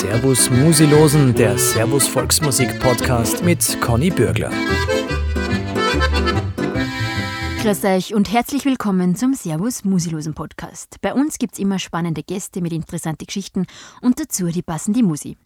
Servus Musilosen, der Servus Volksmusik Podcast mit Conny Bürgler. Grüß euch und herzlich willkommen zum Servus Musilosen Podcast. Bei uns gibt es immer spannende Gäste mit interessanten Geschichten und dazu die passende Musik.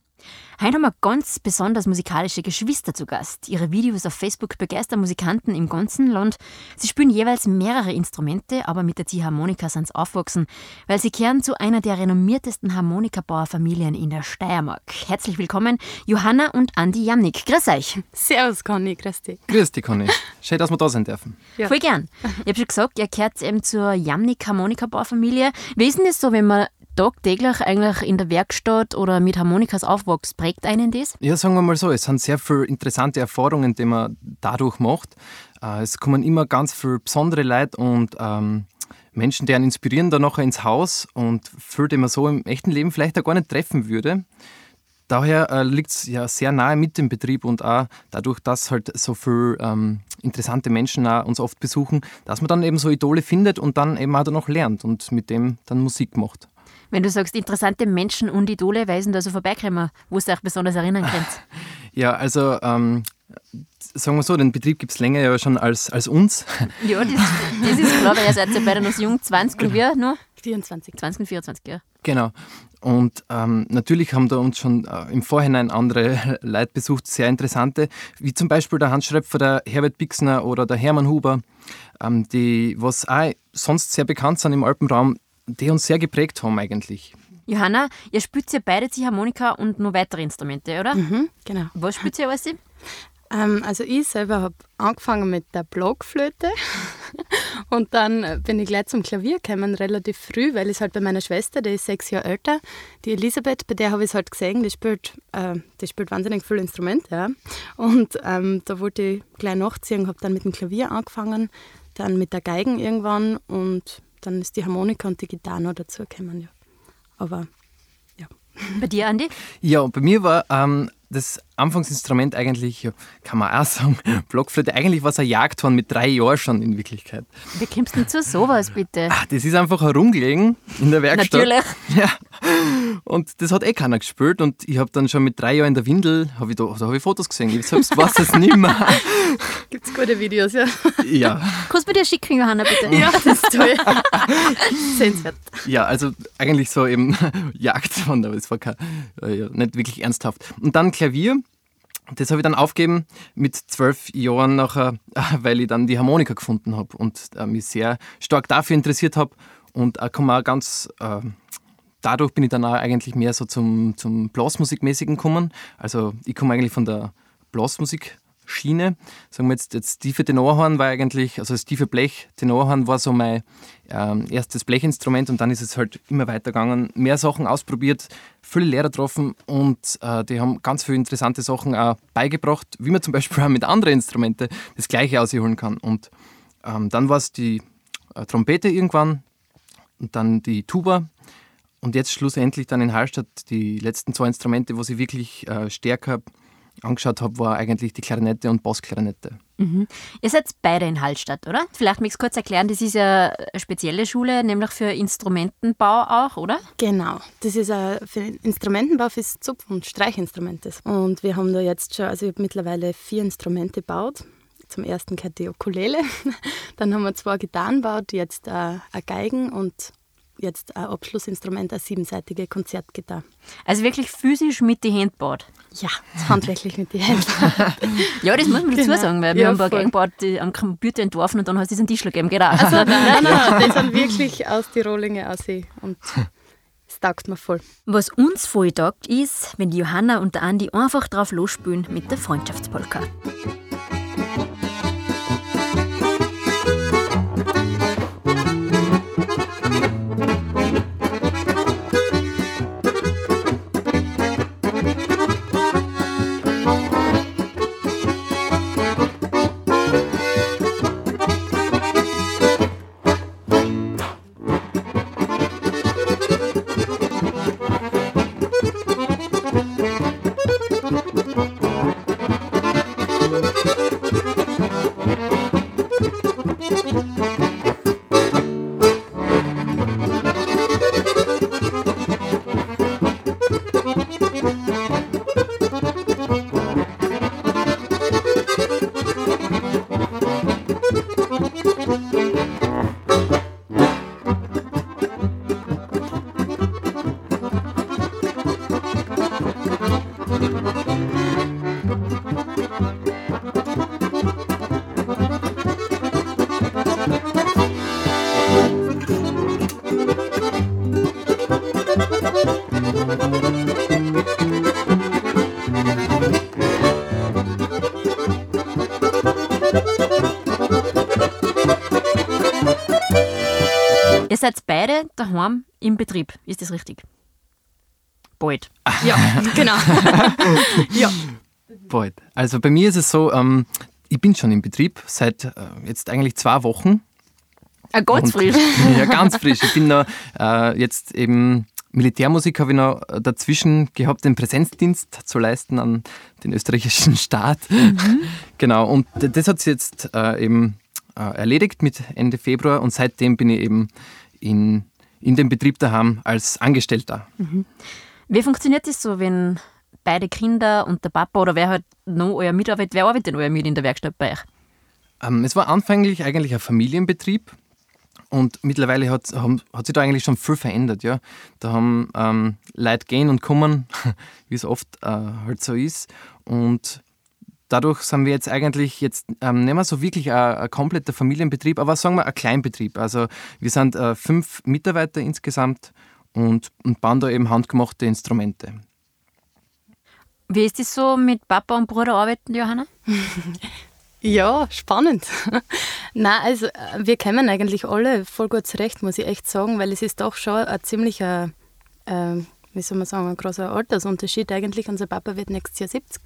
Heute haben wir ganz besonders musikalische Geschwister zu Gast. Ihre Videos auf Facebook begeistern Musikanten im ganzen Land. Sie spielen jeweils mehrere Instrumente, aber mit der Ziehharmonika sind sie aufgewachsen, weil sie kehren zu einer der renommiertesten Harmonikabauerfamilien in der Steiermark. Herzlich willkommen, Johanna und Andi Jamnik. Grüß euch. Servus, Conny. Grüß dich. Grüß dich, Conny. Schön, dass wir da sein dürfen. Ja. Voll gern. Ich habe schon gesagt, ihr gehört eben zur Jamnik Harmonikabauerfamilie. Wie ist denn das so, wenn man tagtäglich eigentlich in der Werkstatt oder mit Harmonikas aufwächst, prägt einen das? Ja, sagen wir mal so, es sind sehr viele interessante Erfahrungen, die man dadurch macht. Äh, es kommen immer ganz viele besondere Leute und ähm, Menschen, die einen inspirieren, dann nachher ins Haus und viele, die man so im echten Leben vielleicht auch gar nicht treffen würde. Daher äh, liegt es ja sehr nahe mit dem Betrieb und auch dadurch, dass halt so viele ähm, interessante Menschen uns oft besuchen, dass man dann eben so Idole findet und dann eben auch noch lernt und mit dem dann Musik macht. Wenn du sagst, interessante Menschen und Idole, weisen da so vorbeikommen, wo du dich besonders erinnern kannst? Ja, also ähm, sagen wir so, den Betrieb gibt es länger ja schon als, als uns. Ja, das, das ist klar, weil ihr seid ja beide noch jung, 20 und wir nur? 24. 20 und 24, ja. Genau. Und ähm, natürlich haben da uns schon äh, im Vorhinein andere Leute besucht, sehr interessante, wie zum Beispiel der Hans Schröpfer, der Herbert Bixner oder der Hermann Huber, ähm, die was auch sonst sehr bekannt sind im Alpenraum, die uns sehr geprägt haben eigentlich. Johanna, ihr spielt ja beide die Harmonika und noch weitere Instrumente, oder? Mhm, genau. Was spielt ihr alles? Ähm, also ich selber habe angefangen mit der Blockflöte und dann bin ich gleich zum Klavier gekommen, relativ früh, weil ich halt bei meiner Schwester, die ist sechs Jahre älter, die Elisabeth, bei der habe ich es halt gesehen, die spielt, äh, die spielt wahnsinnig viele Instrumente. Ja. Und ähm, da wollte ich gleich nachziehen, habe dann mit dem Klavier angefangen, dann mit der Geigen irgendwann und dann ist die Harmonika und die Gitarre noch dazugekommen. Ja. Aber ja. Bei dir, Andi? Ja, bei mir war ähm, das Anfangsinstrument eigentlich, kann man auch sagen, Blockflöte, eigentlich war es ein Jagdhorn mit drei Jahren schon in Wirklichkeit. Wie kommst du denn zu sowas, bitte? Ach, das ist einfach herumgelegen in der Werkstatt. Natürlich. Ja. Und das hat eh keiner gespielt und ich habe dann schon mit drei Jahren in der Windel, habe ich da, da habe ich Fotos gesehen, ich selbst weiß es nicht mehr. Gibt es gute Videos, ja? Ja. Kannst du mir dir schicken, Johanna, bitte? Ja, das ist toll. Sehenswert. Ja, also eigentlich so eben Jagdhorn, aber es war kein, ja, nicht wirklich ernsthaft. Und dann Klavier das habe ich dann aufgegeben mit zwölf Jahren nachher, weil ich dann die Harmonika gefunden habe und äh, mich sehr stark dafür interessiert habe. Und äh, kann man ganz, äh, dadurch bin ich dann auch eigentlich mehr so zum, zum Blasmusikmäßigen gekommen. Also ich komme eigentlich von der Blasmusik Schiene. Sagen wir jetzt, das tiefe Tenorhorn war eigentlich, also das tiefe Blech, Tenorhorn war so mein ähm, erstes Blechinstrument und dann ist es halt immer weitergegangen. Mehr Sachen ausprobiert, viele Lehrer getroffen und äh, die haben ganz viele interessante Sachen auch beigebracht, wie man zum Beispiel auch mit anderen Instrumenten das Gleiche ausholen kann. Und ähm, dann war es die äh, Trompete irgendwann und dann die Tuba und jetzt schlussendlich dann in Hallstatt die letzten zwei Instrumente, wo sie wirklich äh, stärker angeschaut habe, war eigentlich die Klarinette und Bassklarinette. Mhm. Ihr seid beide in Hallstatt, oder? Vielleicht möchtest du kurz erklären, das ist ja eine spezielle Schule, nämlich für Instrumentenbau auch, oder? Genau, das ist für Instrumentenbau für Zupf- und Streichinstrumente. Und wir haben da jetzt schon, also ich habe mittlerweile vier Instrumente gebaut. Zum ersten gehört die Ukulele, dann haben wir zwei Gitarren gebaut, jetzt äh, eine Geigen und jetzt ein Abschlussinstrument, eine siebenseitige Konzertgitarre. Also wirklich physisch mit die Hand gebaut? Ja, handwerklich mit die Hand. ja, das muss man dazu genau. sagen, weil wir ja, haben ein paar gebaut, die am Computer entworfen und dann hast du diesen Tisch gegeben, genau. Also, nein, nein, nein, die sind wirklich aus die Rohlinge aus und es taugt mir voll. Was uns voll taugt, ist, wenn die Johanna und der Andi einfach drauf losspülen mit der Freundschaftspolka. Das richtig? Bald. Ja, genau. ja. Bald. Also bei mir ist es so, ähm, ich bin schon im Betrieb seit äh, jetzt eigentlich zwei Wochen. Ah, ganz Und- frisch. ja, ganz frisch. Ich bin noch äh, jetzt eben Militärmusik habe ich noch dazwischen gehabt, den Präsenzdienst zu leisten an den österreichischen Staat. Genau, und das hat sich jetzt äh, eben äh, erledigt mit Ende Februar und seitdem bin ich eben in, in dem Betrieb daheim als Angestellter. Wie funktioniert das so, wenn beide Kinder und der Papa oder wer halt noch euer Mitarbeit, wer arbeitet denn euer mit in der Werkstatt bei euch? Ähm, es war anfänglich eigentlich ein Familienbetrieb und mittlerweile hat, haben, hat sich da eigentlich schon viel verändert. Ja. Da haben ähm, Leute gehen und kommen, wie es oft äh, halt so ist. Und dadurch sind wir jetzt eigentlich jetzt ähm, nicht mehr so wirklich ein, ein kompletter Familienbetrieb, aber sagen wir ein Kleinbetrieb. Also wir sind äh, fünf Mitarbeiter insgesamt und, und bauen da eben handgemachte Instrumente. Wie ist das so mit Papa und Bruder arbeiten, Johanna? Ja, spannend. Nein, also äh, wir kommen eigentlich alle voll gut zurecht, muss ich echt sagen, weil es ist doch schon ein ziemlicher, äh, wie soll man sagen, ein großer Altersunterschied eigentlich. Unser Papa wird nächstes Jahr 70.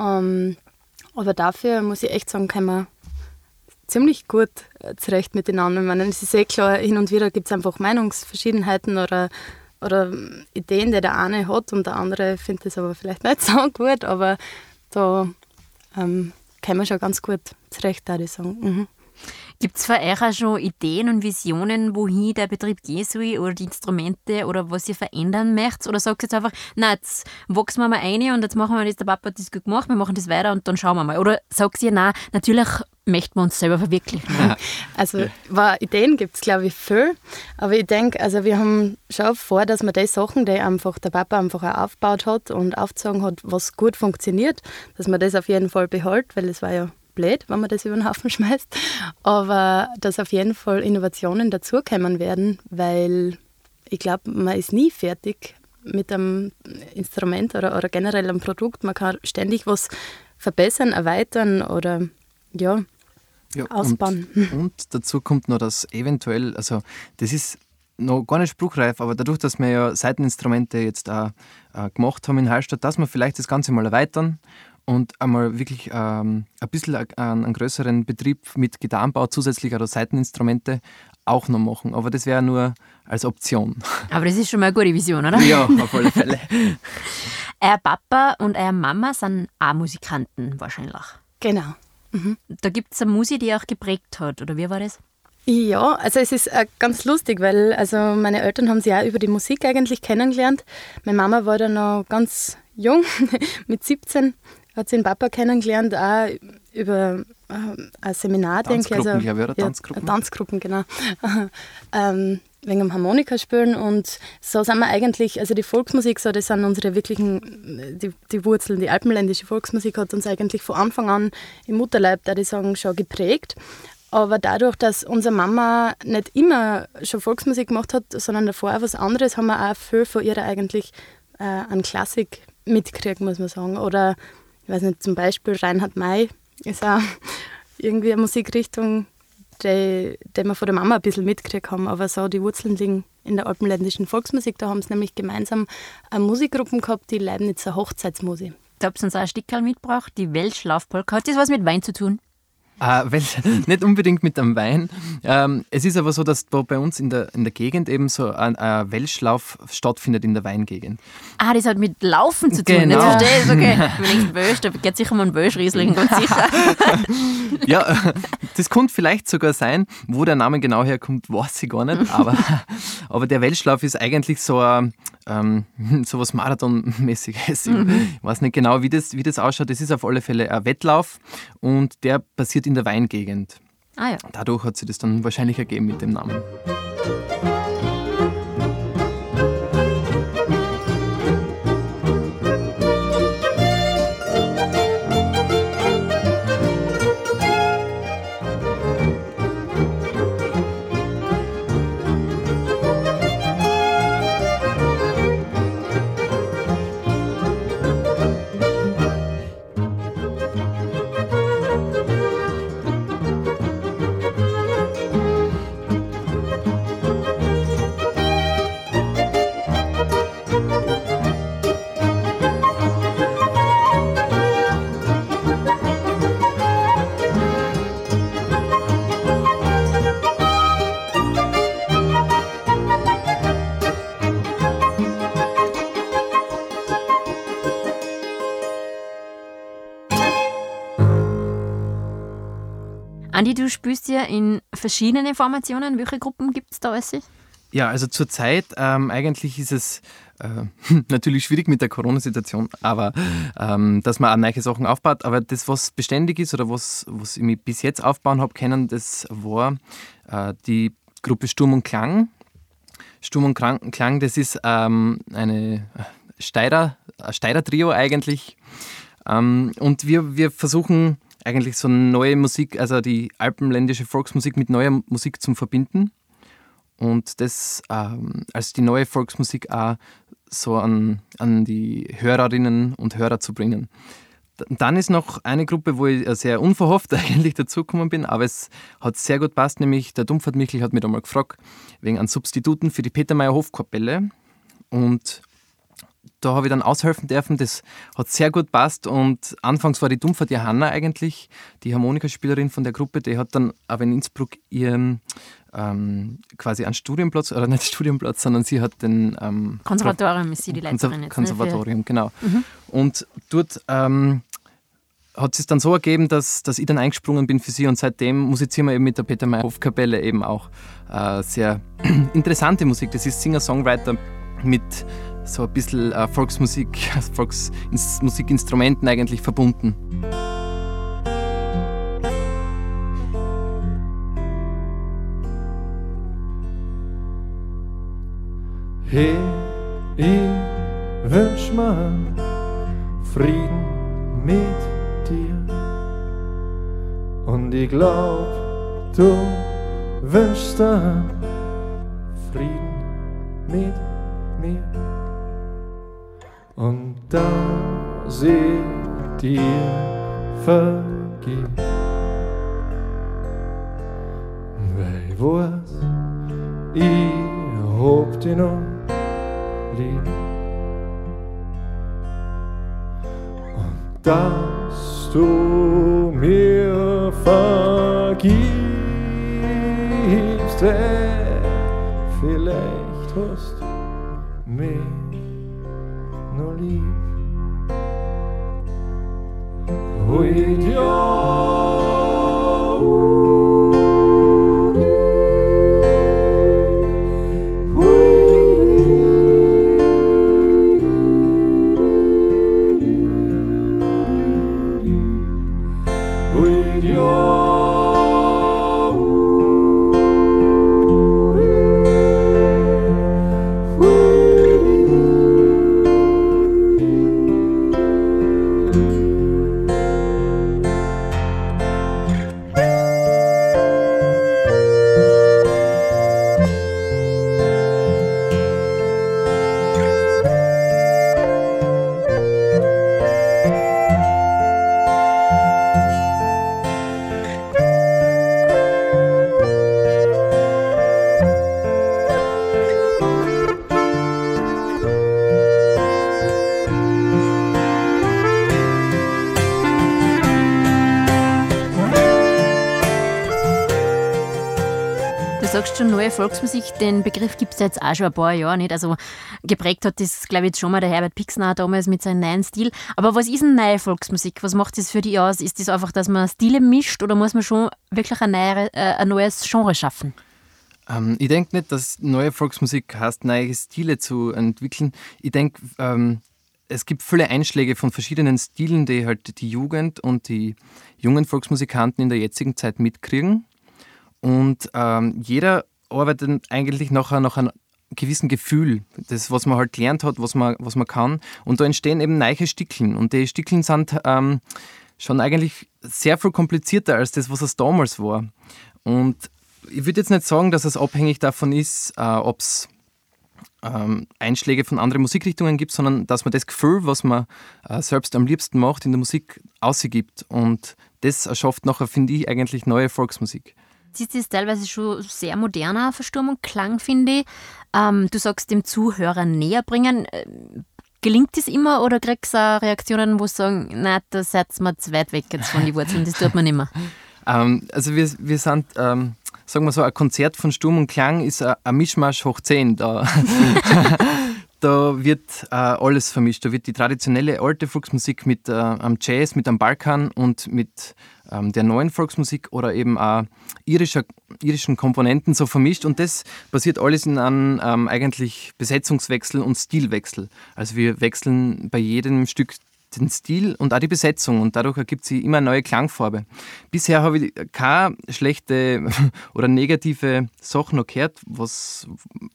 Ähm, aber dafür muss ich echt sagen, kommen wir ziemlich gut äh, zurecht miteinander. Ich meine, es ist eh klar, hin und wieder gibt es einfach Meinungsverschiedenheiten oder, oder ähm, Ideen, die der eine hat und der andere findet es aber vielleicht nicht so gut, aber da ähm, kommen wir schon ganz gut zurecht, würde ich sagen. Mhm. Gibt es für euch auch schon Ideen und Visionen, wohin der Betrieb gehen soll oder die Instrumente oder was ihr verändern möchtet? Oder sagt ihr jetzt einfach, na jetzt wachsen wir mal ein und jetzt machen wir das, der Papa hat das gut gemacht, wir machen das weiter und dann schauen wir mal. Oder sagt ihr, nein, natürlich möchten wir uns selber verwirklichen. Also war, Ideen gibt es, glaube ich, viel. Aber ich denke, also wir haben schon vor, dass wir die Sachen, die einfach der Papa einfach auch aufgebaut hat und aufgezogen hat, was gut funktioniert, dass man das auf jeden Fall behält, weil es war ja blöd, wenn man das über den Haufen schmeißt. Aber dass auf jeden Fall Innovationen dazukommen werden, weil ich glaube, man ist nie fertig mit einem Instrument oder, oder generell einem Produkt. Man kann ständig was verbessern, erweitern oder ja, Ja, ausbauen. Und, und dazu kommt noch, dass eventuell, also das ist noch gar nicht spruchreif, aber dadurch, dass wir ja Seiteninstrumente jetzt auch äh, gemacht haben in Hallstatt, dass wir vielleicht das Ganze mal erweitern und einmal wirklich ähm, ein bisschen a- einen, einen größeren Betrieb mit Gitarrenbau zusätzlich oder Seiteninstrumente auch noch machen. Aber das wäre nur als Option. Aber das ist schon mal eine gute Vision, oder? ja, auf alle Fälle. Euer Papa und eure Mama sind auch Musikanten wahrscheinlich. Genau. Da gibt es eine Musik, die euch geprägt hat, oder wie war das? Ja, also es ist äh, ganz lustig, weil also meine Eltern haben sich auch über die Musik eigentlich kennengelernt. Meine Mama war da noch ganz jung, mit 17, hat sie den Papa kennengelernt, auch über äh, ein Seminar, denke ich. Tanzgruppen, glaube ich, oder? ja, Tanzgruppen. Tanzgruppen, genau. ähm, wegen dem Harmonikaspielen und so sind wir eigentlich, also die Volksmusik, so, das sind unsere wirklichen, die, die Wurzeln, die alpenländische Volksmusik hat uns eigentlich von Anfang an im Mutterleib, da ich sagen, schon geprägt. Aber dadurch, dass unsere Mama nicht immer schon Volksmusik gemacht hat, sondern davor auch was anderes, haben wir auch viel von ihr eigentlich äh, an Klassik mitgekriegt, muss man sagen. Oder, ich weiß nicht, zum Beispiel Reinhard May ist auch irgendwie eine Musikrichtung, die, die wir von der Mama ein bisschen mitgekriegt haben. Aber so die Wurzeln liegen in der alpenländischen Volksmusik. Da haben sie nämlich gemeinsam eine Musikgruppe gehabt, die Leibnizer Hochzeitsmusik. Da habt ihr uns auch ein Stickerl mitgebracht, die Weltschlafpolka. Hat das was mit Wein zu tun? Äh, weil, nicht unbedingt mit einem Wein. Ähm, es ist aber so, dass da bei uns in der, in der Gegend eben so ein, ein Welschlauf stattfindet in der Weingegend. Ah, das hat mit Laufen zu tun. Genau. Jetzt verstehe ich es, okay. Wenn ich Bösch, da geht sicher um einen Böschriesling, ganz sicher. Ja, das könnte vielleicht sogar sein. Wo der Name genau herkommt, weiß ich gar nicht. Aber, aber der Welschlauf ist eigentlich so, ein, ähm, so was Marathonmäßiges. Ich weiß nicht genau, wie das, wie das ausschaut. Das ist auf alle Fälle ein Wettlauf und der passiert in der Weingegend. Ah ja. Dadurch hat sich das dann wahrscheinlich ergeben mit dem Namen. Du spielst ja in verschiedenen Formationen. Welche Gruppen gibt es da alles? Ja, also zurzeit ähm, eigentlich ist es äh, natürlich schwierig mit der Corona-Situation, aber ähm, dass man auch neue Sachen aufbaut. Aber das, was beständig ist oder was, was ich mich bis jetzt aufbauen habe können, das war äh, die Gruppe Sturm und Klang. Sturm und Klang, das ist ähm, eine Steirer, ein Steirer-Trio eigentlich. Ähm, und wir, wir versuchen eigentlich so neue Musik, also die alpenländische Volksmusik mit neuer Musik zu verbinden und das ähm, als die neue Volksmusik auch so an, an die Hörerinnen und Hörer zu bringen. Dann ist noch eine Gruppe, wo ich sehr unverhofft eigentlich dazugekommen bin, aber es hat sehr gut passt, nämlich der Dumpfert Michel hat mich einmal gefragt, wegen an Substituten für die Petermeier Hofkapelle. Und da habe ich dann aushelfen dürfen. Das hat sehr gut passt. Und anfangs war die Dumpfer Johanna eigentlich, die Harmonikaspielerin von der Gruppe, die hat dann aber in Innsbruck ihren ähm, quasi einen Studienplatz, oder nicht Studienplatz, sondern sie hat den ähm, Konservatorium ist sie die Leiterin jetzt. Konservatorium, ne? genau. Mhm. Und dort ähm, hat es dann so ergeben, dass, dass ich dann eingesprungen bin für sie und seitdem musizieren wir eben mit der Peter Meyer Hofkapelle eben auch äh, sehr interessante Musik. Das ist Singer-Songwriter mit so ein bisschen äh, Volksmusik, Volksmusikinstrumenten eigentlich verbunden. Hey, ich wünsch mir Frieden mit dir. Und ich glaub, du wünschst Frieden mit mir und dass ich dir vergib. Weil ich weiß, ich hab dich noch lieb. Und dass du mir vergibst, vielleicht hast mich your Volksmusik, den Begriff gibt es jetzt auch schon ein paar Jahre nicht. Also geprägt hat das, glaube ich, schon mal der Herbert Pixner damals mit seinem neuen Stil. Aber was ist eine neue Volksmusik? Was macht das für dich aus? Ist das einfach, dass man Stile mischt oder muss man schon wirklich ein, neue, äh, ein neues Genre schaffen? Ähm, ich denke nicht, dass neue Volksmusik heißt, neue Stile zu entwickeln. Ich denke, ähm, es gibt viele Einschläge von verschiedenen Stilen, die halt die Jugend und die jungen Volksmusikanten in der jetzigen Zeit mitkriegen. Und ähm, jeder arbeitet eigentlich nachher nach einem gewissen Gefühl, das, was man halt gelernt hat, was man, was man kann. Und da entstehen eben neue Stickeln. Und die Stickeln sind ähm, schon eigentlich sehr viel komplizierter als das, was es damals war. Und ich würde jetzt nicht sagen, dass es abhängig davon ist, äh, ob es ähm, Einschläge von anderen Musikrichtungen gibt, sondern dass man das Gefühl, was man äh, selbst am liebsten macht, in der Musik ausgibt. Und das erschafft nachher, finde ich, eigentlich neue Volksmusik. Das ist teilweise schon sehr moderner Versturmung, Klang, finde ich. Ähm, du sagst dem Zuhörer näher bringen. Äh, gelingt das immer oder kriegst du auch Reaktionen, wo sie sagen, nein, da seid ihr zu weit weg jetzt von den Wurzeln, das tut man nicht mehr? Ähm, also wir, wir sind, ähm, sagen wir so, ein Konzert von Sturm und Klang ist ein, ein Mischmasch hoch 10. Da, da wird äh, alles vermischt. Da wird die traditionelle alte Volksmusik mit äh, am Jazz, mit am Balkan und mit ähm, der neuen Volksmusik oder eben auch irischer, irischen Komponenten so vermischt. Und das basiert alles in einem ähm, eigentlich Besetzungswechsel und Stilwechsel. Also wir wechseln bei jedem Stück den Stil und auch die Besetzung und dadurch ergibt sie immer eine neue Klangfarbe. Bisher habe ich keine schlechte oder negative Sachen noch gehört, was,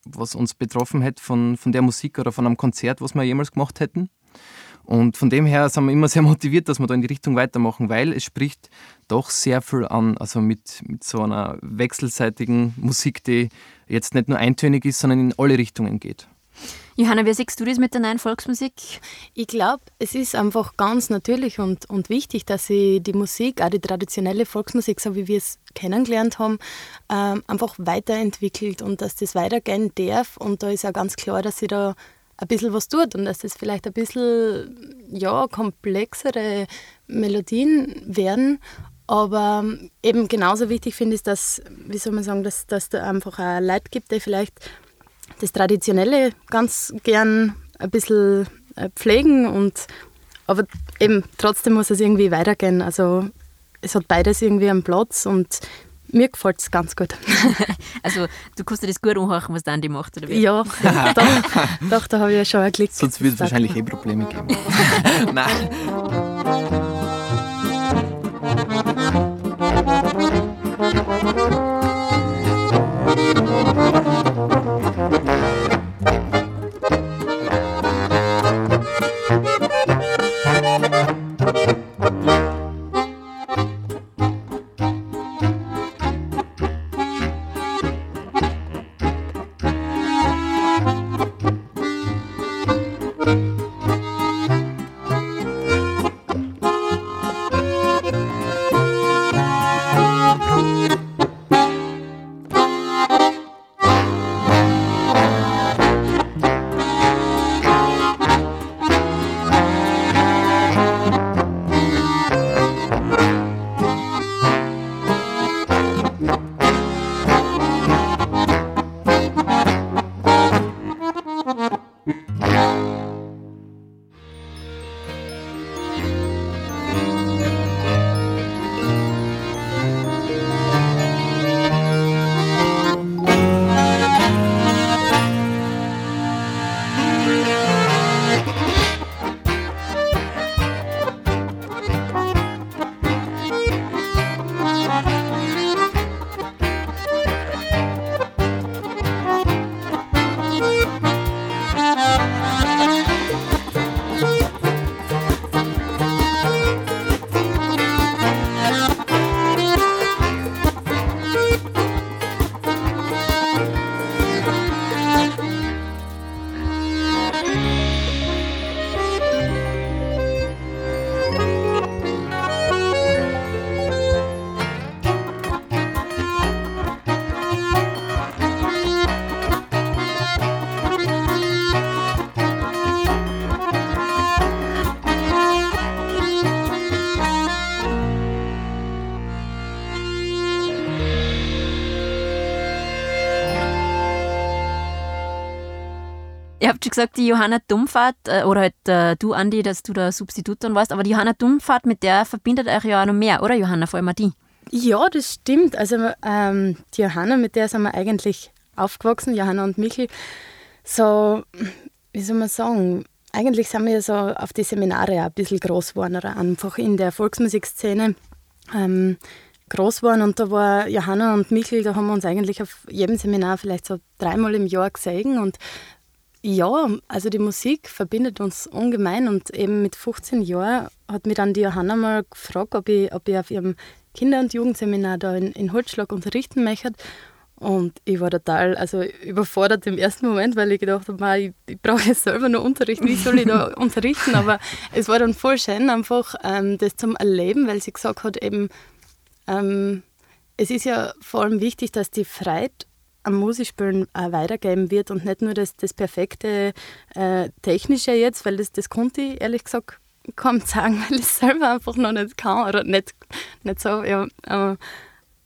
was uns betroffen hat von, von der Musik oder von einem Konzert, was wir jemals gemacht hätten. Und von dem her sind wir immer sehr motiviert, dass wir da in die Richtung weitermachen, weil es spricht doch sehr viel an, also mit, mit so einer wechselseitigen Musik, die jetzt nicht nur eintönig ist, sondern in alle Richtungen geht. Johanna, wie siehst du das mit der neuen Volksmusik? Ich glaube, es ist einfach ganz natürlich und, und wichtig, dass sie die Musik, auch die traditionelle Volksmusik, so wie wir es kennengelernt haben, ähm, einfach weiterentwickelt und dass das weitergehen darf. Und da ist ja ganz klar, dass sie da ein bisschen was tut und dass das vielleicht ein bisschen ja, komplexere Melodien werden. Aber eben genauso wichtig finde ich, dass, wie soll man sagen, dass, dass da einfach auch Leute gibt, die vielleicht das Traditionelle ganz gern ein bisschen äh, pflegen und aber eben trotzdem muss es irgendwie weitergehen. Also es hat beides irgendwie einen Platz und mir gefällt es ganz gut. also du kannst dir das gut anhören, was der Andi macht, oder wie? Ja, doch, doch da habe ich ja schon einen Klick. Sonst wird es wahrscheinlich eh Probleme geben. Nein. Schon gesagt, die Johanna Dummfahrt, äh, oder halt äh, du, Andi, dass du da Substitut dann warst, aber die Johanna Dummfahrt, mit der verbindet euch ja auch noch mehr, oder Johanna, vor allem die? Ja, das stimmt. Also ähm, die Johanna, mit der sind wir eigentlich aufgewachsen, Johanna und Michel. So, wie soll man sagen, eigentlich sind wir so auf die Seminare auch ein bisschen groß geworden, oder einfach in der Volksmusikszene ähm, groß geworden. Und da war Johanna und Michel, da haben wir uns eigentlich auf jedem Seminar vielleicht so dreimal im Jahr gesehen und ja, also die Musik verbindet uns ungemein und eben mit 15 Jahren hat mich dann die Johanna mal gefragt, ob ich, ob ich auf ihrem Kinder- und Jugendseminar da in, in Holzschlag unterrichten möchte. Und ich war total also überfordert im ersten Moment, weil ich gedacht habe, ich, ich brauche jetzt selber noch Unterricht, wie soll ich da unterrichten? Aber es war dann voll schön, einfach ähm, das zum Erleben, weil sie gesagt hat, eben, ähm, es ist ja vor allem wichtig, dass die Freude am Musikspielen auch weitergeben wird und nicht nur das, das perfekte äh, Technische jetzt, weil das, das konnte ich ehrlich gesagt kaum sagen, weil ich es selber einfach noch nicht kann oder nicht, nicht so. Ja, äh,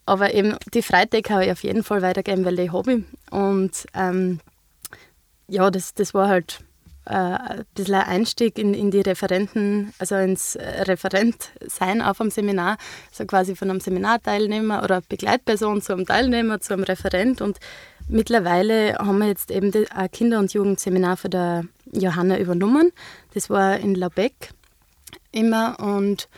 aber eben die Freude kann ich auf jeden Fall weitergeben, weil ich Hobby und ähm, ja, das, das war halt äh, ein bisschen ein Einstieg in, in die Referenten, also ins Referentsein auf einem Seminar, so quasi von einem Seminarteilnehmer oder Begleitperson zu einem Teilnehmer, zu einem Referent. Und mittlerweile haben wir jetzt eben ein Kinder- und Jugendseminar für der Johanna übernommen. Das war in Laubeck immer. Und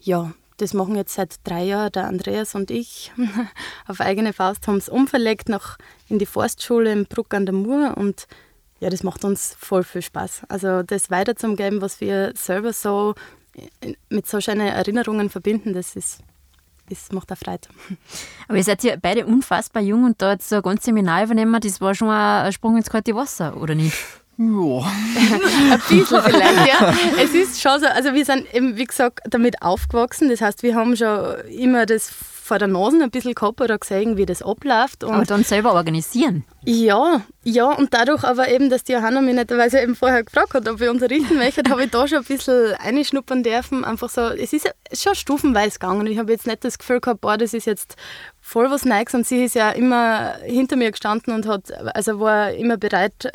ja, das machen jetzt seit drei Jahren der Andreas und ich. Auf eigene Faust, haben es umverlegt nach in die Forstschule im Bruck an der Mur. Und ja, das macht uns voll viel Spaß. Also das weiterzugeben, was wir selber so mit so schönen Erinnerungen verbinden, das ist das macht auch Freude. Aber ihr seid ja beide unfassbar jung und da jetzt so ein ganzes Seminar übernehmen, das war schon ein Sprung ins kalte Wasser, oder nicht? Ja. ein bisschen vielleicht, ja. Es ist schon so, also wir sind eben, wie gesagt, damit aufgewachsen. Das heißt, wir haben schon immer das vor der Nase ein bisschen gehabt oder gesehen, wie das abläuft. Und aber dann selber organisieren? Ja, ja, und dadurch aber eben, dass die Johanna mich netterweise eben vorher gefragt hat, ob wir unterrichten möchten, habe ich da schon ein bisschen einschnuppern dürfen. Einfach so, es ist schon stufenweise gegangen. Ich habe jetzt nicht das Gefühl gehabt, boah, das ist jetzt voll was Neues. Und sie ist ja immer hinter mir gestanden und hat, also war immer bereit,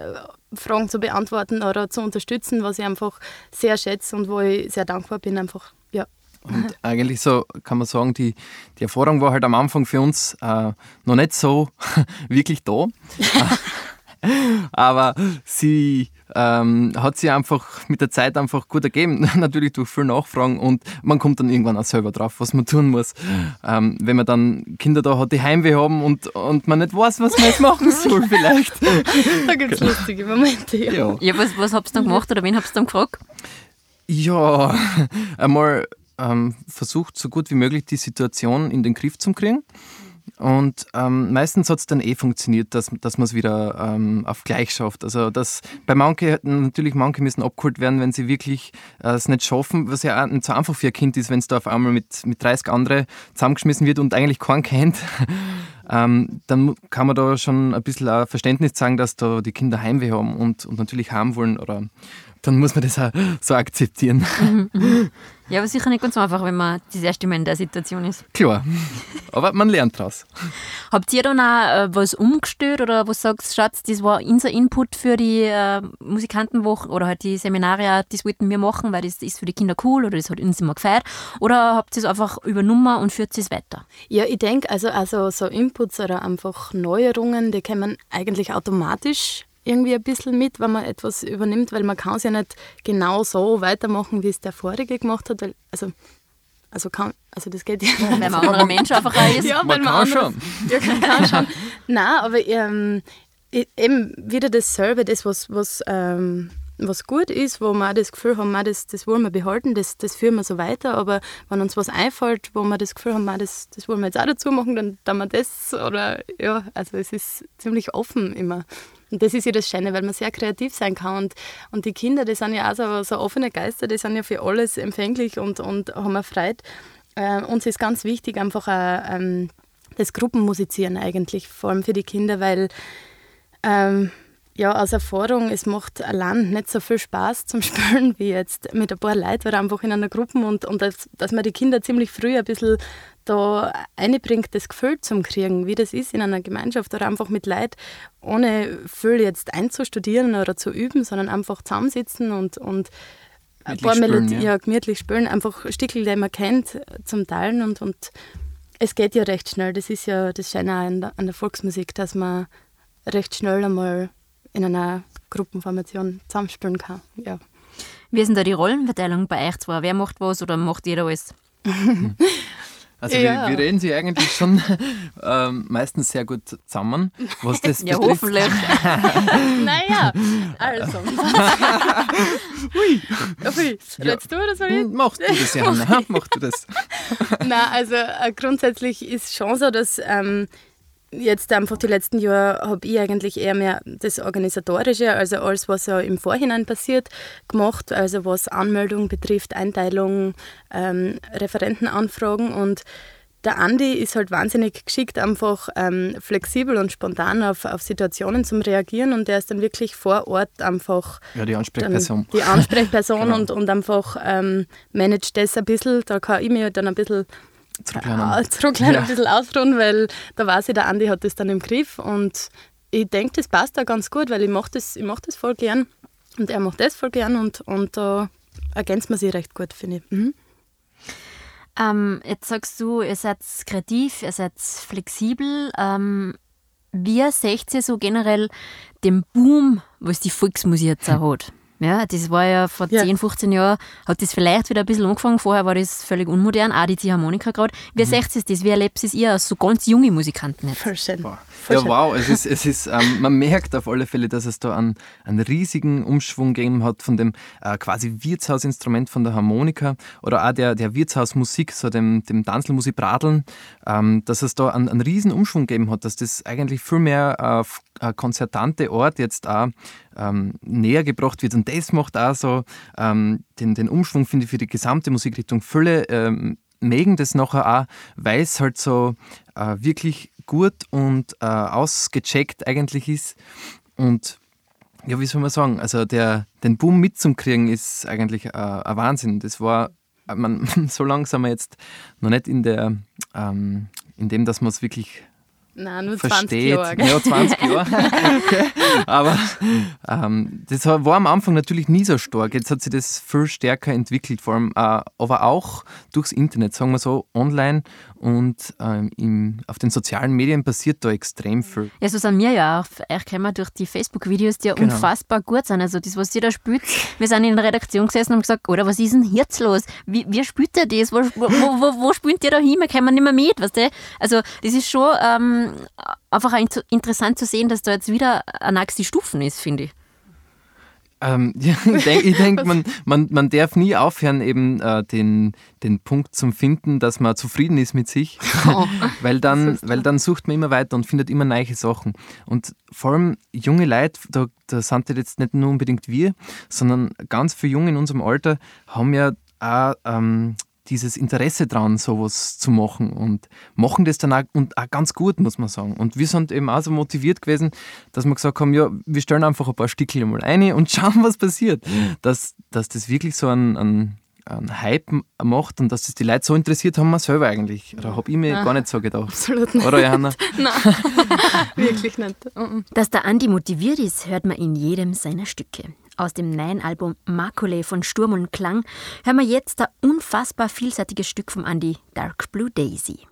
Fragen zu beantworten oder zu unterstützen, was ich einfach sehr schätze und wo ich sehr dankbar bin, einfach. Und eigentlich so kann man sagen, die, die Erfahrung war halt am Anfang für uns äh, noch nicht so wirklich da. Aber sie ähm, hat sich einfach mit der Zeit einfach gut ergeben. Natürlich durch viel Nachfragen und man kommt dann irgendwann auch selber drauf, was man tun muss. Ähm, wenn man dann Kinder da hat, die Heimweh haben und, und man nicht weiß, was man jetzt machen soll, vielleicht. da gibt es lustige Momente. Ja, ja. ja was, was habt ihr dann gemacht oder wen habt ihr dann gefragt? Ja, einmal ähm, versucht, so gut wie möglich die Situation in den Griff zu kriegen. Und ähm, meistens hat es dann eh funktioniert, dass, dass man es wieder ähm, auf gleich schafft. Also dass bei manchen, natürlich manche müssen abgeholt werden, wenn sie wirklich äh, es nicht schaffen, was ja auch nicht so einfach für ein Kind ist, wenn es da auf einmal mit, mit 30 andere zusammengeschmissen wird und eigentlich keinen kennt. ähm, dann kann man da schon ein bisschen ein Verständnis zeigen, dass da die Kinder Heimweh haben und, und natürlich haben wollen oder dann muss man das auch so akzeptieren. Ja, aber sicher nicht ganz einfach, wenn man das erste Mal in der Situation ist. Klar, aber man lernt daraus. Habt ihr dann auch äh, was umgestellt oder was sagst Schatz, das war unser Input für die äh, Musikantenwoche oder halt die Seminare, das wollten wir machen, weil das ist für die Kinder cool oder das hat uns immer gefeiert? Oder habt ihr es einfach übernommen und führt es weiter? Ja, ich denke, also, also so Inputs oder einfach Neuerungen, die kann man eigentlich automatisch irgendwie ein bisschen mit, wenn man etwas übernimmt, weil man kann es ja nicht genau so weitermachen, wie es der vorige gemacht hat. Weil, also, also, kann, also das geht ja nicht. Weil man ein anderer Mensch einfach ist. Ja, man, man kann schon. Ja, man kann schon. Nein, aber ähm, eben wieder dasselbe, das, was, was, ähm, was gut ist, wo wir auch das Gefühl haben, das, das wollen wir behalten, das, das führen wir so weiter. Aber wenn uns was einfällt, wo wir das Gefühl haben, das, das wollen wir jetzt auch dazu machen, dann tun wir das. Oder ja, also es ist ziemlich offen immer. Und das ist ja das Schöne, weil man sehr kreativ sein kann. Und, und die Kinder, die sind ja auch so, so offene Geister, die sind ja für alles empfänglich und, und haben eine Freude. Äh, uns ist ganz wichtig, einfach auch, ähm, das Gruppenmusizieren eigentlich, vor allem für die Kinder, weil ähm, ja, aus Erfahrung, es macht allein nicht so viel Spaß zum Spielen wie jetzt mit ein paar Leuten oder einfach in einer Gruppe und, und dass, dass man die Kinder ziemlich früh ein bisschen da einbringt, das Gefühl zu kriegen, wie das ist in einer Gemeinschaft oder einfach mit Leuten, ohne viel jetzt einzustudieren oder zu üben, sondern einfach zusammensitzen und, und ein paar Melodien, ja. ja. gemütlich spielen, einfach Stickel, die man kennt, zum Teilen und, und es geht ja recht schnell. Das ist ja das Schöne an der Volksmusik, dass man recht schnell einmal in einer Gruppenformation zusammenspielen kann. Ja. Wie ist denn da die Rollenverteilung bei euch zwei? Wer macht was oder macht jeder alles? Also ja. wir, wir, reden sie eigentlich schon ähm, meistens sehr gut zusammen, was das Ja, hoffentlich. naja, also. Hui. Hui. Redst du oder soll ich? Machst du das, Johanna? Mach du das. Nein, also äh, grundsätzlich ist es schon so, dass ähm, jetzt einfach die letzten Jahre habe ich eigentlich eher mehr das Organisatorische, also alles, was ja im Vorhinein passiert, gemacht, also was Anmeldung betrifft, Einteilung, ähm, Referentenanfragen und der Andi ist halt wahnsinnig geschickt, einfach ähm, flexibel und spontan auf, auf Situationen zum Reagieren und der ist dann wirklich vor Ort einfach ja, die Ansprechperson. die Ansprechperson genau. und, und einfach ähm, managt das ein bisschen. Da kann ich mir dann ein bisschen zurücklernen, äh, zurücklernen Ja. ein bisschen ausruhen, weil da weiß ich, der Andi hat das dann im Griff und ich denke, das passt da ganz gut, weil ich mache das, ich mach das voll gern und er macht das voll gern und, und da ergänzt man sich recht gut, finde ich. Mhm. Ähm, jetzt sagst du, ihr seid kreativ, ihr seid flexibel. Ähm, wie seht ihr so generell den Boom, was die Volksmusik jetzt auch hat? Ja, das war ja vor Ja. 10, 15 Jahren, hat das vielleicht wieder ein bisschen angefangen. Vorher war das völlig unmodern, auch die Ziehharmonika gerade. Wie seht ihr das? Wie erlebt es ihr als so ganz junge Musikanten jetzt? Voll schön. Boah. Voll Ja, schön. wow, es ist, es ist, ähm, man merkt auf alle Fälle, dass es da einen, einen riesigen Umschwung gegeben hat von dem äh, quasi Wirtshausinstrument von der Harmonika oder auch der, der Wirtshausmusik, so dem, dem Tanzelmusik Bradeln, ähm, dass es da einen, einen riesen Umschwung gegeben hat, dass das eigentlich viel mehr auf ein konzertante Ort jetzt auch ähm, näher gebracht wird. Und das macht auch so ähm, den, den Umschwung, finde ich, für die gesamte Musikrichtung. Viele ähm, mögen das nachher auch, weil es halt so äh, wirklich gut und äh, ausgecheckt eigentlich ist. Und ja, wie soll man sagen, also der, den Boom mitzukriegen ist eigentlich äh, ein Wahnsinn. Das war, äh, man, so langsam jetzt noch nicht in der, ähm, in dem, dass man es wirklich Nein, nur 20 versteht. Jahre. gell? Ja, 20 Jahre. okay. Aber ähm, das war am Anfang natürlich nie so stark. Jetzt hat sich das viel stärker entwickelt, vor allem, äh, aber auch durchs Internet, sagen wir so, online und ähm, im, auf den sozialen Medien passiert da extrem viel. Ja, so sind wir ja auch. Euch kennen wir durch die Facebook-Videos, die ja Genau. unfassbar gut sind. Also das, was ihr da spielt, wir sind in der Redaktion gesessen und haben gesagt, oder was ist denn jetzt los? Wie, wie spielt ihr das? Wo, wo, wo, wo spielt ihr da hin? Wir kommen nicht mehr mit, weißt du? Also das ist schon ähm, einfach interessant zu sehen, dass da jetzt wieder eine nächste Stufen ist, finde ich. Ähm, ja, ich denke, man, man, man darf nie aufhören, eben äh, den, den Punkt zum Finden, dass man zufrieden ist mit sich, weil, dann, weil dann sucht man immer weiter und findet immer neue Sachen. Und vor allem junge Leute, da, da sind das jetzt nicht nur unbedingt wir, sondern ganz viele Junge in unserem Alter haben ja auch ähm, dieses Interesse dran, sowas zu machen und machen das dann auch, und auch ganz gut, muss man sagen. Und wir sind eben auch so motiviert gewesen, dass wir gesagt haben, ja, wir stellen einfach ein paar Stickel mal ein und schauen, was passiert. Dass, dass das wirklich so ein, ein, ein Hype macht und dass das die Leute so interessiert, haben wir selber eigentlich. Oder habe ich mir gar nicht so gedacht. Absolut nicht. Oder Johanna? Nein, wirklich nicht. Mhm. Dass der Andi motiviert ist, hört man in jedem seiner Stücke. Aus dem neuen Album Makule von Sturm und Klang hören wir jetzt ein unfassbar vielseitiges Stück vom Andi, Dark Blue Daisy.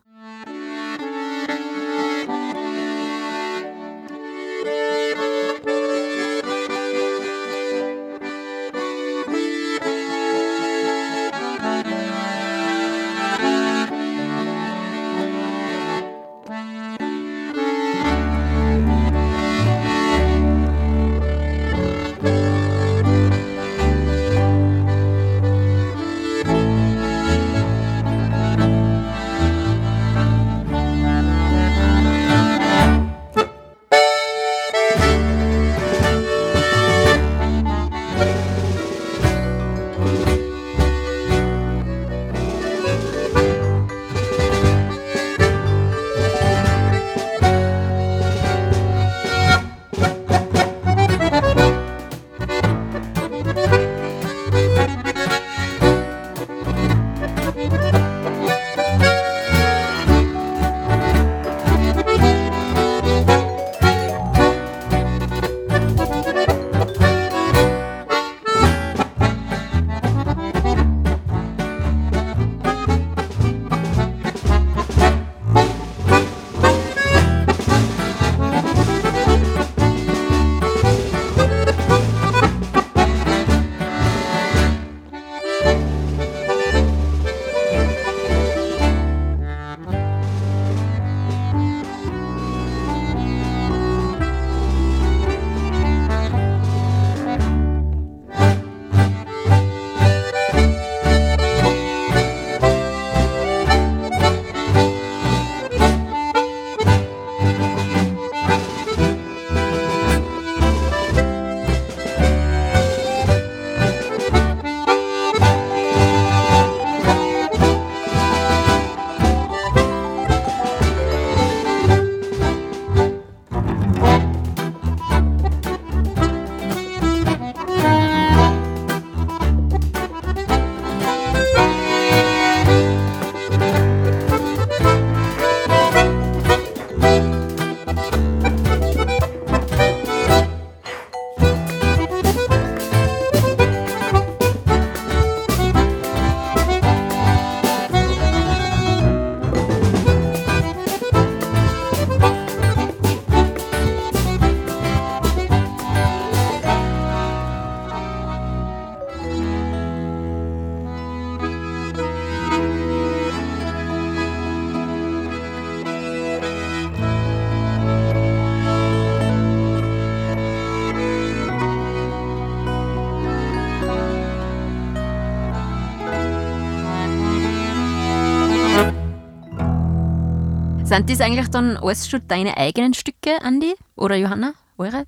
Sind das eigentlich dann alles schon deine eigenen Stücke, Andi? Oder Johanna? Eure?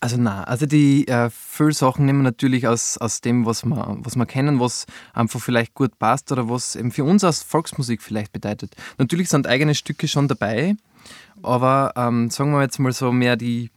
Also na, also die äh, viele Sachen nehmen wir natürlich aus, aus dem, was wir, was wir kennen, was einfach vielleicht gut passt oder was eben für uns als Volksmusik vielleicht bedeutet. Natürlich sind eigene Stücke schon dabei, aber ähm, sagen wir jetzt mal so mehr die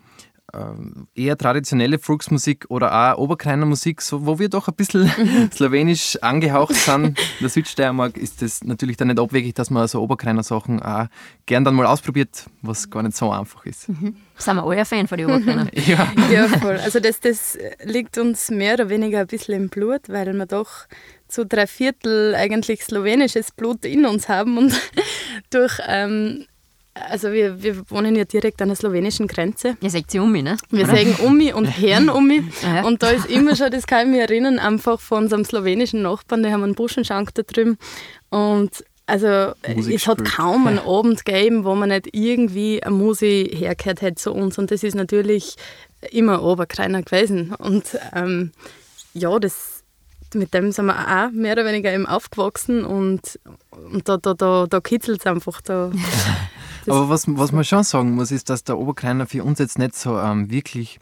eher traditionelle Volksmusik oder auch Oberkreiner Musik, so, wo wir doch ein bisschen slowenisch angehaucht sind. In der Südsteiermark ist das natürlich dann nicht abwegig, dass man so Oberkreiner Sachen auch gern dann mal ausprobiert, was gar nicht so einfach ist. Mhm. Sind wir alle ein Fan von den Oberkreiner? ja. Ja, voll. Also das, das liegt uns mehr oder weniger ein bisschen im Blut, weil wir doch zu drei Viertel eigentlich slowenisches Blut in uns haben und durch ähm, also wir, wir wohnen ja direkt an der slowenischen Grenze. Ihr seid sie um mich, ne? Wir sagen Umi und Herrn Umi. Ja. Und da ist immer schon, das kann ich mich erinnern, einfach von unserem slowenischen Nachbarn, die haben einen Buschenschank da drüben. Und also Musik es hat spielt. kaum einen Abend gegeben, wo man nicht irgendwie eine Musik hergehört hätte zu uns. Und das ist natürlich immer Oberkreiner gewesen. Und ähm, ja, das, mit dem sind wir auch mehr oder weniger eben aufgewachsen und, und da, da, da, da kitzelt es einfach. Da, Aber was, was man schon sagen muss, ist, dass der Oberkreiner für uns jetzt nicht so ähm, wirklich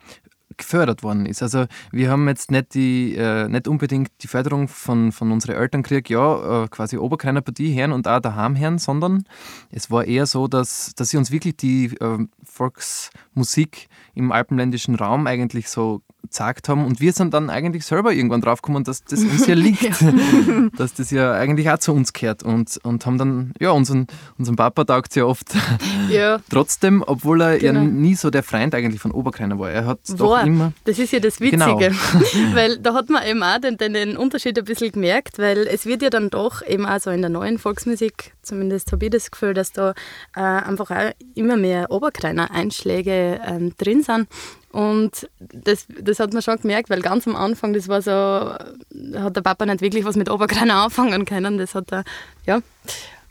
gefördert worden ist. Also wir haben jetzt nicht, die, äh, nicht unbedingt die Förderung von, von unseren Eltern gekriegt, ja, äh, quasi Oberkreiner Partie hören und auch daheim hören, sondern es war eher so, dass, dass sie uns wirklich die äh, Volksmusik im alpenländischen Raum eigentlich so gezeigt haben und wir sind dann eigentlich selber irgendwann draufgekommen, dass das uns ja liegt, dass das ja eigentlich auch zu uns gehört und, und haben dann, ja, unseren, unseren Papa taugt ja oft ja, Trotzdem, obwohl er Genau. ja nie so der Freund eigentlich von Oberkreiner war. Er hat doch War. immer. Das ist ja das Genau. Witzige, weil da hat man eben auch den, den, den Unterschied ein bisschen gemerkt, weil es wird ja dann doch eben auch so in der neuen Volksmusik, zumindest habe ich das Gefühl, dass da äh, einfach auch immer mehr Oberkreiner Einschläge ähm, drin sind. Und das, das hat man schon gemerkt, weil ganz am Anfang, das war so, hat der Papa nicht wirklich was mit Oberkreiner anfangen können. Das hat er, ja,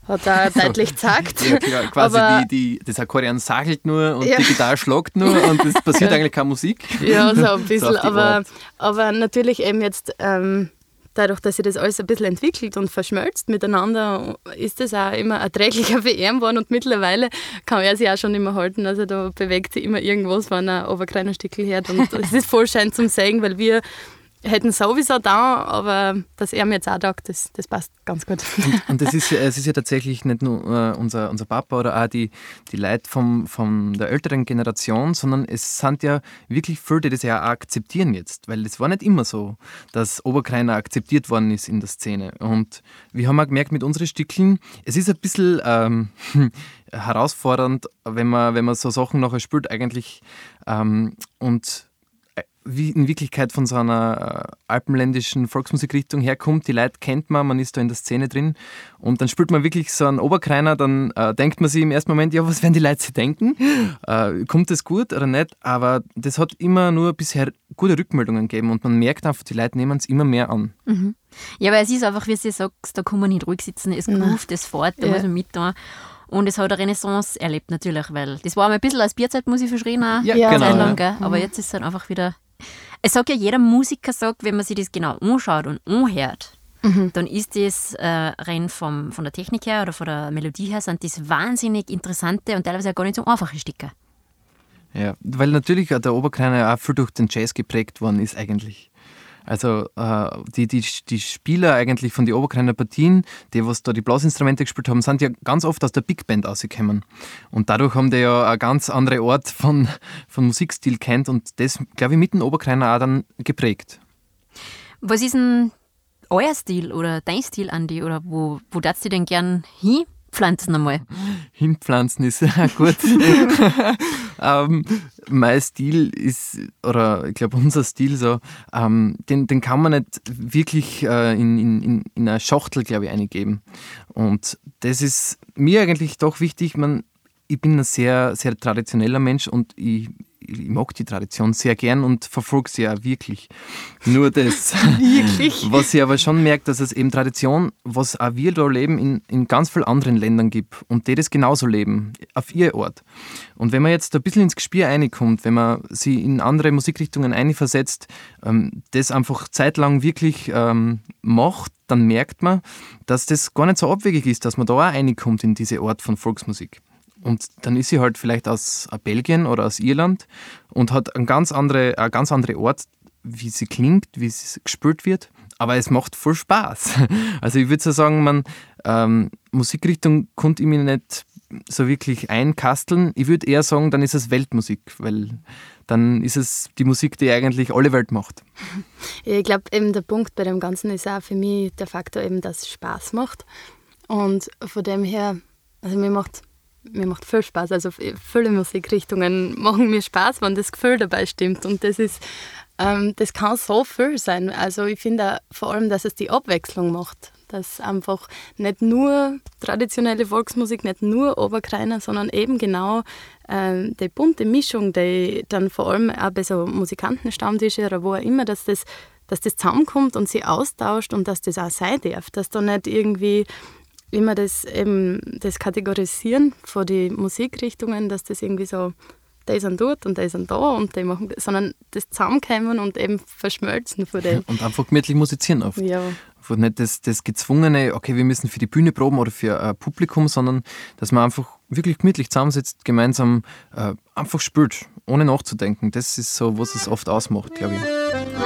hat er deutlich gezeigt. Ja, klar, quasi Aber- die, die, das Akkordeon sagelt nur und Ja. die Gitarre schlagt nur und es passiert eigentlich keine Musik. Ja, so ein bisschen. aber, Art. aber natürlich eben jetzt, ähm, dadurch, dass sich das alles ein bisschen entwickelt und verschmilzt miteinander, ist das auch immer erträglicher für ihn geworden und mittlerweile kann er sich auch schon immer halten. Also da bewegt sich immer irgendwas, wenn er aber kleiner Stickel hört und es ist voll schön zum Sehen, weil wir hätten sowieso da, aber dass er mir jetzt auch taugt, das, das passt ganz gut. Und das ist, es ist ja tatsächlich nicht nur äh, unser, unser Papa oder auch die, die Leute vom, von der älteren Generation, sondern es sind ja wirklich viele, die das ja auch akzeptieren jetzt. Weil es war nicht immer so, dass Oberkreiner akzeptiert worden ist in der Szene. Und wir haben auch gemerkt mit unseren Stückchen, es ist ein bisschen ähm, herausfordernd, wenn man, wenn man so Sachen nachher spielt eigentlich ähm, und wie in Wirklichkeit von so einer äh, alpenländischen Volksmusikrichtung herkommt. Die Leute kennt man, man ist da in der Szene drin und dann spielt man wirklich so einen Oberkreiner, dann äh, denkt man sich im ersten Moment, ja, was werden die Leute sich denken? Äh, kommt das gut oder nicht? Aber das hat immer nur bisher gute Rückmeldungen gegeben und man merkt einfach, die Leute nehmen es immer mehr an. Ja, aber es ist einfach, wie sie sagt, da kann man nicht ruhig sitzen, es ruft, es fort, da Ja. muss man mit da. Und es hat eine Renaissance erlebt natürlich, weil das war mal ein bisschen als Bierzeitmusik verschrien auch, Ja, Ja, genau. Lang, ja. aber jetzt ist es dann einfach wieder... Es sagt ja jeder Musiker, sagt, wenn man sich das genau anschaut und anhört, dann ist das äh, rein vom, von der Technik her oder von der Melodie her, sind das wahnsinnig interessante und teilweise auch gar nicht so einfache Stücke. Ja, weil natürlich der Oberkreiner auch viel durch den Jazz geprägt worden ist eigentlich. Also äh, die, die, die Spieler eigentlich von den Oberkreiner Partien, die was da die Blasinstrumente gespielt haben, sind ja ganz oft aus der Big Band rausgekommen. Und dadurch haben die ja eine ganz andere Art von, von Musikstil kennt und das, glaube ich, mit dem Oberkreiner auch dann geprägt. Was ist denn euer Stil oder dein Stil, Andi? Oder wo, wo darfst du denn gern hinpflanzen einmal? Hinpflanzen ist gut. ähm, mein Stil ist, oder ich glaube unser Stil so, ähm, den, den kann man nicht wirklich äh, in, in, in, in eine Schachtel, glaube ich, eingeben. Und das ist mir eigentlich doch wichtig. Man, ich bin ein sehr, sehr traditioneller Mensch und ich, ich mag die Tradition sehr gern und verfolge sie auch wirklich. Nur das. Wirklich? Was ich aber schon merke, dass es eben Tradition, was auch wir da leben, in, in ganz vielen anderen Ländern gibt und die das genauso leben, auf ihr Ort. Und wenn man jetzt ein bisschen ins Gespür reinkommt, wenn man sie in andere Musikrichtungen einversetzt, ähm, das einfach zeitlang wirklich ähm, macht, dann merkt man, dass das gar nicht so abwegig ist, dass man da auch reinkommt in diese Art von Volksmusik. Und dann ist sie halt vielleicht aus Belgien oder aus Irland und hat eine ganz andere, eine ganz andere Art, wie sie klingt, wie sie gespielt wird. Aber es macht voll Spaß. Also ich würde so sagen, man, ähm, Musikrichtung konnte ich mir nicht so wirklich einkasteln. Ich würde eher sagen, dann ist es Weltmusik, weil dann ist es die Musik, die eigentlich alle Welt macht. Ich glaube, eben der Punkt bei dem Ganzen ist auch für mich der Faktor eben, dass es Spaß macht. Und von dem her, also mir macht mir macht viel Spaß. Also viele Musikrichtungen machen mir Spaß, wenn das Gefühl dabei stimmt. Und das ist, ähm, das kann so viel sein. Also ich finde vor allem, dass es die Abwechslung macht. Dass einfach nicht nur traditionelle Volksmusik, nicht nur Oberkreiner, sondern eben genau äh, die bunte Mischung, die dann vor allem auch bei so Musikantenstammtischen oder wo auch immer, dass das, dass das zusammenkommt und sie austauscht und dass das auch sein darf. Dass da nicht irgendwie immer das, eben, das Kategorisieren von den Musikrichtungen, dass das irgendwie so die sind dort und die sind da und die machen, sondern das Zusammenkommen und eben Verschmelzen von dem. Und einfach gemütlich musizieren oft. Ja. Einfach nicht das, das gezwungene, okay, wir müssen für die Bühne proben oder für ein Publikum, sondern dass man einfach wirklich gemütlich zusammensitzt, gemeinsam äh, einfach spielt, ohne nachzudenken. Das ist so, was es oft ausmacht, glaube ich.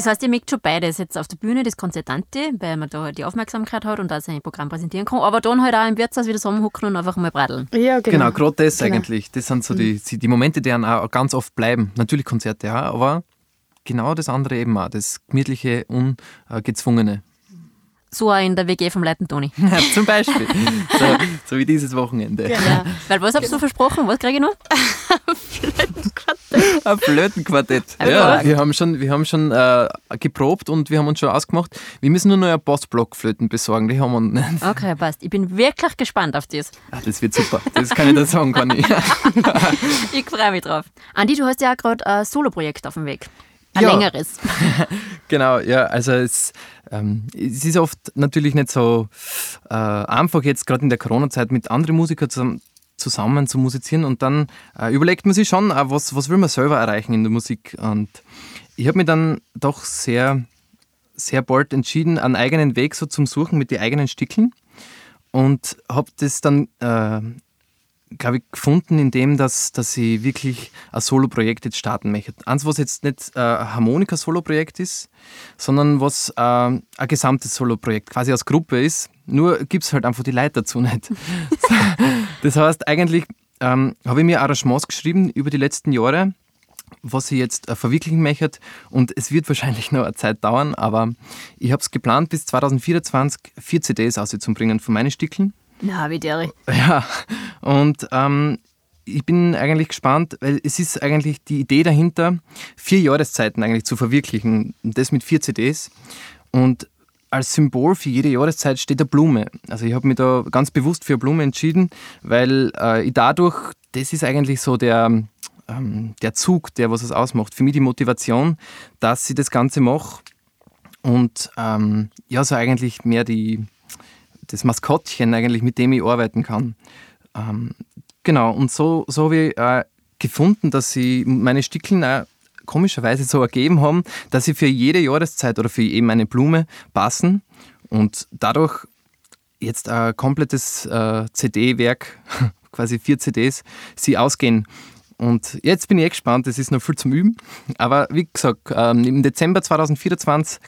Das heißt, ihr merkt schon beides. Jetzt auf der Bühne das Konzertante, weil man da die Aufmerksamkeit hat und auch sein Programm präsentieren kann, aber dann halt auch im Wirtshaus wieder zusammenhocken und einfach mal bradeln. Ja, Genau, genau. gerade das Genau. eigentlich. Das sind so die, die Momente, die dann auch ganz oft bleiben. Natürlich Konzerte, ja, aber genau das andere eben auch, das gemütliche, ungezwungene. So auch in der WG vom Leiten Toni. Ja, zum Beispiel. so, so wie dieses Wochenende. Genau. Weil was hast du versprochen? Was kriege ich noch? Ein Flötenquartett. Ja, wir haben schon, wir haben schon äh, geprobt und wir haben uns schon ausgemacht. Wir müssen nur noch ein Bassblockflöten besorgen. Die haben wir nicht. Okay, passt. Ich bin wirklich gespannt auf das. Ah, das wird super. Das kann ich da sagen, kann ich. Ich freue mich drauf. Andi, du hast ja auch gerade ein Soloprojekt auf dem Weg. Ein Ja. längeres. Genau, ja, also es, ähm, es ist oft natürlich nicht so äh, einfach jetzt gerade in der Corona-Zeit mit anderen Musikern zusammen, zusammen zu musizieren und dann äh, überlegt man sich schon, äh, was, was will man selber erreichen in der Musik? Und ich habe mich dann doch sehr, sehr bald entschieden, einen eigenen Weg so zum Suchen mit den eigenen Stickeln und habe das dann äh, glaube ich, gefunden, indem dass, dass ich wirklich ein Solo-Projekt jetzt starten möchte. Eins, was jetzt nicht äh, ein Harmonika-Solo-Projekt ist, sondern was äh, ein gesamtes Solo-Projekt quasi als Gruppe ist. Nur gibt es halt einfach die Leute dazu nicht. das heißt, eigentlich ähm, habe ich mir Arrangements geschrieben über die letzten Jahre, was ich jetzt äh, verwirklichen möchte. Und es wird wahrscheinlich noch eine Zeit dauern, aber ich habe es geplant, bis 2024 vier CDs auszubringen von meinen Stückeln. Na, wie der. Ja, und ähm, ich bin eigentlich gespannt, weil es ist eigentlich die Idee dahinter, vier Jahreszeiten eigentlich zu verwirklichen. Das mit vier CDs. Und als Symbol für jede Jahreszeit steht eine Blume. Also ich habe mich da ganz bewusst für eine Blume entschieden, weil äh, ich dadurch, das ist eigentlich so der, ähm, der Zug, der was es ausmacht. Für mich die Motivation, dass ich das Ganze mache. Und ähm, ja, so eigentlich mehr die, das Maskottchen eigentlich, mit dem ich arbeiten kann. Ähm, genau, und so, so habe ich äh, gefunden, dass sie meine Stickeln auch komischerweise so ergeben haben, dass sie für jede Jahreszeit oder für eben eine Blume passen und dadurch jetzt ein komplettes äh, CD-Werk, quasi vier CDs, sie ausgehen. Und jetzt bin ich echt gespannt, es ist noch viel zum Üben. Aber wie gesagt, ähm, im Dezember 2024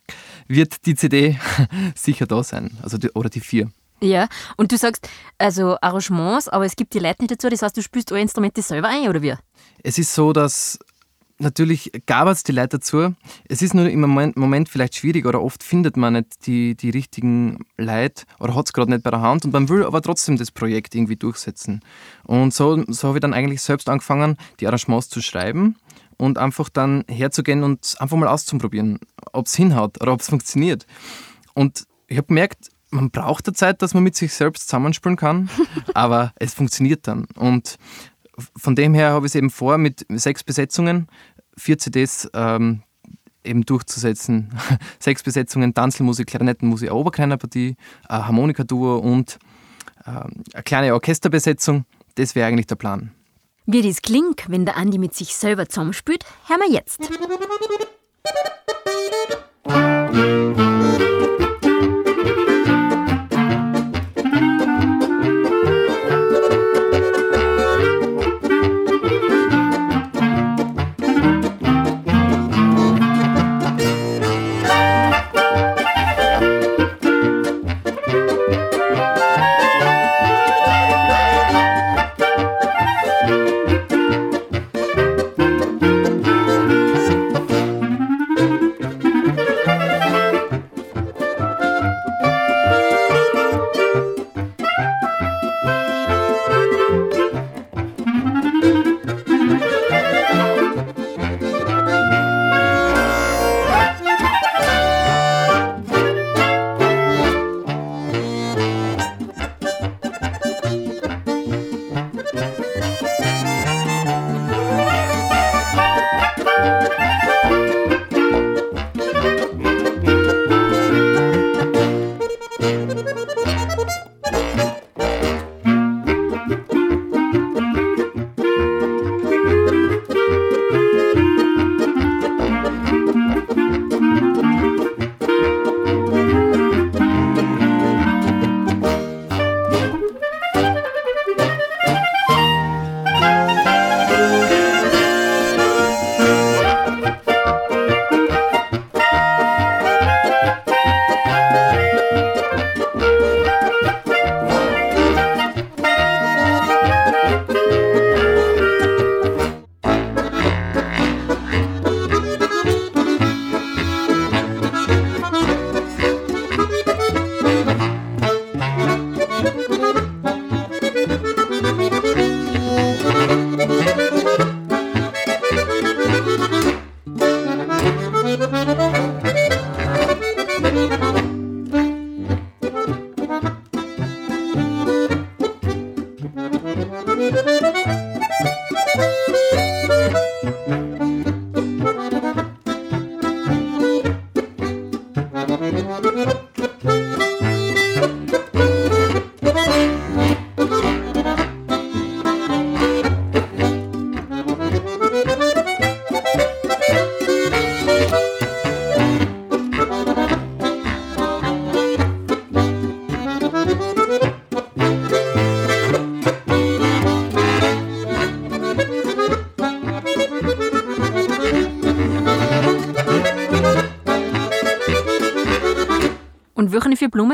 wird die CD sicher da sein. Also die, oder die vier. Ja, und du sagst, also Arrangements, aber es gibt die Leute nicht dazu, das heißt, du spielst alle Instrumente selber ein, oder wie? Es ist so, dass natürlich gab es die Leute dazu. Es ist nur im Moment, Moment vielleicht schwierig oder oft findet man nicht die, die richtigen Leute oder hat es gerade nicht bei der Hand und man will aber trotzdem das Projekt irgendwie durchsetzen. Und so, so habe ich dann eigentlich selbst angefangen, die Arrangements zu schreiben und einfach dann herzugehen und einfach mal auszuprobieren, ob es hinhaut oder ob es funktioniert. Und ich habe gemerkt, man braucht eine Zeit, dass man mit sich selbst zusammenspielen kann, aber es funktioniert dann. Und von dem her habe ich es eben vor, mit sechs Besetzungen, vier CDs ähm, eben durchzusetzen. sechs Besetzungen, Tanzelmusik, Klarinettenmusik, eine Oberkleinerpartie, ein Harmonikaduo und ähm, eine kleine Orchesterbesetzung. Das wäre eigentlich der Plan. Wie das klingt, wenn der Andi mit sich selber zusammenspielt, hören wir jetzt. Und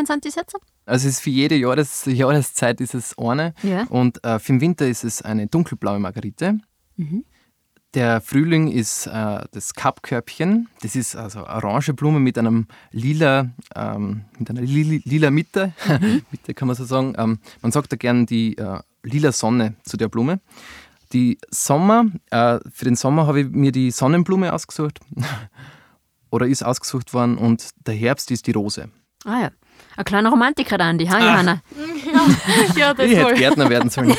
sind das jetzt? Also es ist für jede Jahres Jahreszeit ist es eine Ja. und äh, für den Winter ist es eine dunkelblaue Margarite. Der Frühling ist äh, das Kappkörbchen. Das ist also orange Blume mit einem lila, ähm, mit einer li lila Mitte. Mitte kann man so sagen. Ähm, man sagt da gern die äh, lila Sonne zu der Blume. Die Sommer, äh, für den Sommer habe ich mir die Sonnenblume ausgesucht. Oder ist ausgesucht worden und der Herbst ist die Rose. Ah ja. Ein kleiner Romantiker, der Andi, ha, Johanna? ja, das Ich hätte. Gärtner werden sollen.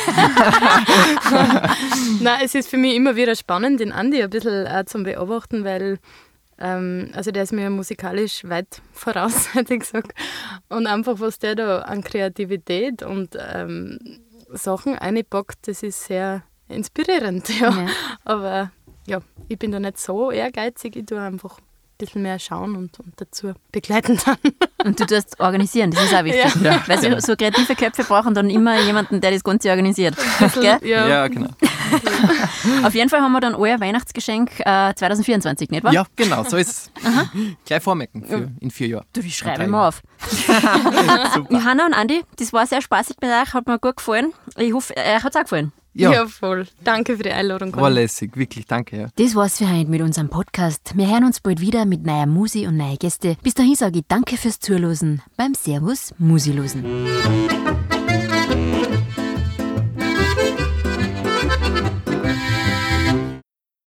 Nein, es ist für mich immer wieder spannend, den Andi ein bisschen auch zum Beobachten, weil ähm, also der ist mir musikalisch weit voraus, hätte ich gesagt. Und einfach, was der da an Kreativität und ähm, Sachen einpackt, das ist sehr inspirierend. Ja. Ja. Aber ja, ich bin da nicht so ehrgeizig, ich tue einfach ein bisschen mehr schauen und, und dazu begleiten dann. Und du tust organisieren, das ist auch wichtig. Ja. Weil so, so kreative Köpfe brauchen dann immer jemanden, der das Ganze organisiert. Gell? ja, Ja, genau. Auf jeden Fall haben wir dann euer Weihnachtsgeschenk äh, 2024, nicht wahr? Ja, genau, so ist es. Gleich vormerken für, in vier Jahren. Du, die schreibe ich mal auf. Johanna und Andi, das war sehr spaßig bei euch, hat mir gut gefallen. Ich hoffe, euch hat es auch gefallen. Ja, Ja, voll. Danke für die Einladung. war lässig, wirklich, danke. Ja. Das war's für heute mit unserem Podcast. Wir hören uns bald wieder mit neuer Musi und neuen Gäste. Bis dahin sage ich danke fürs Zuhören beim Servus Musilosen.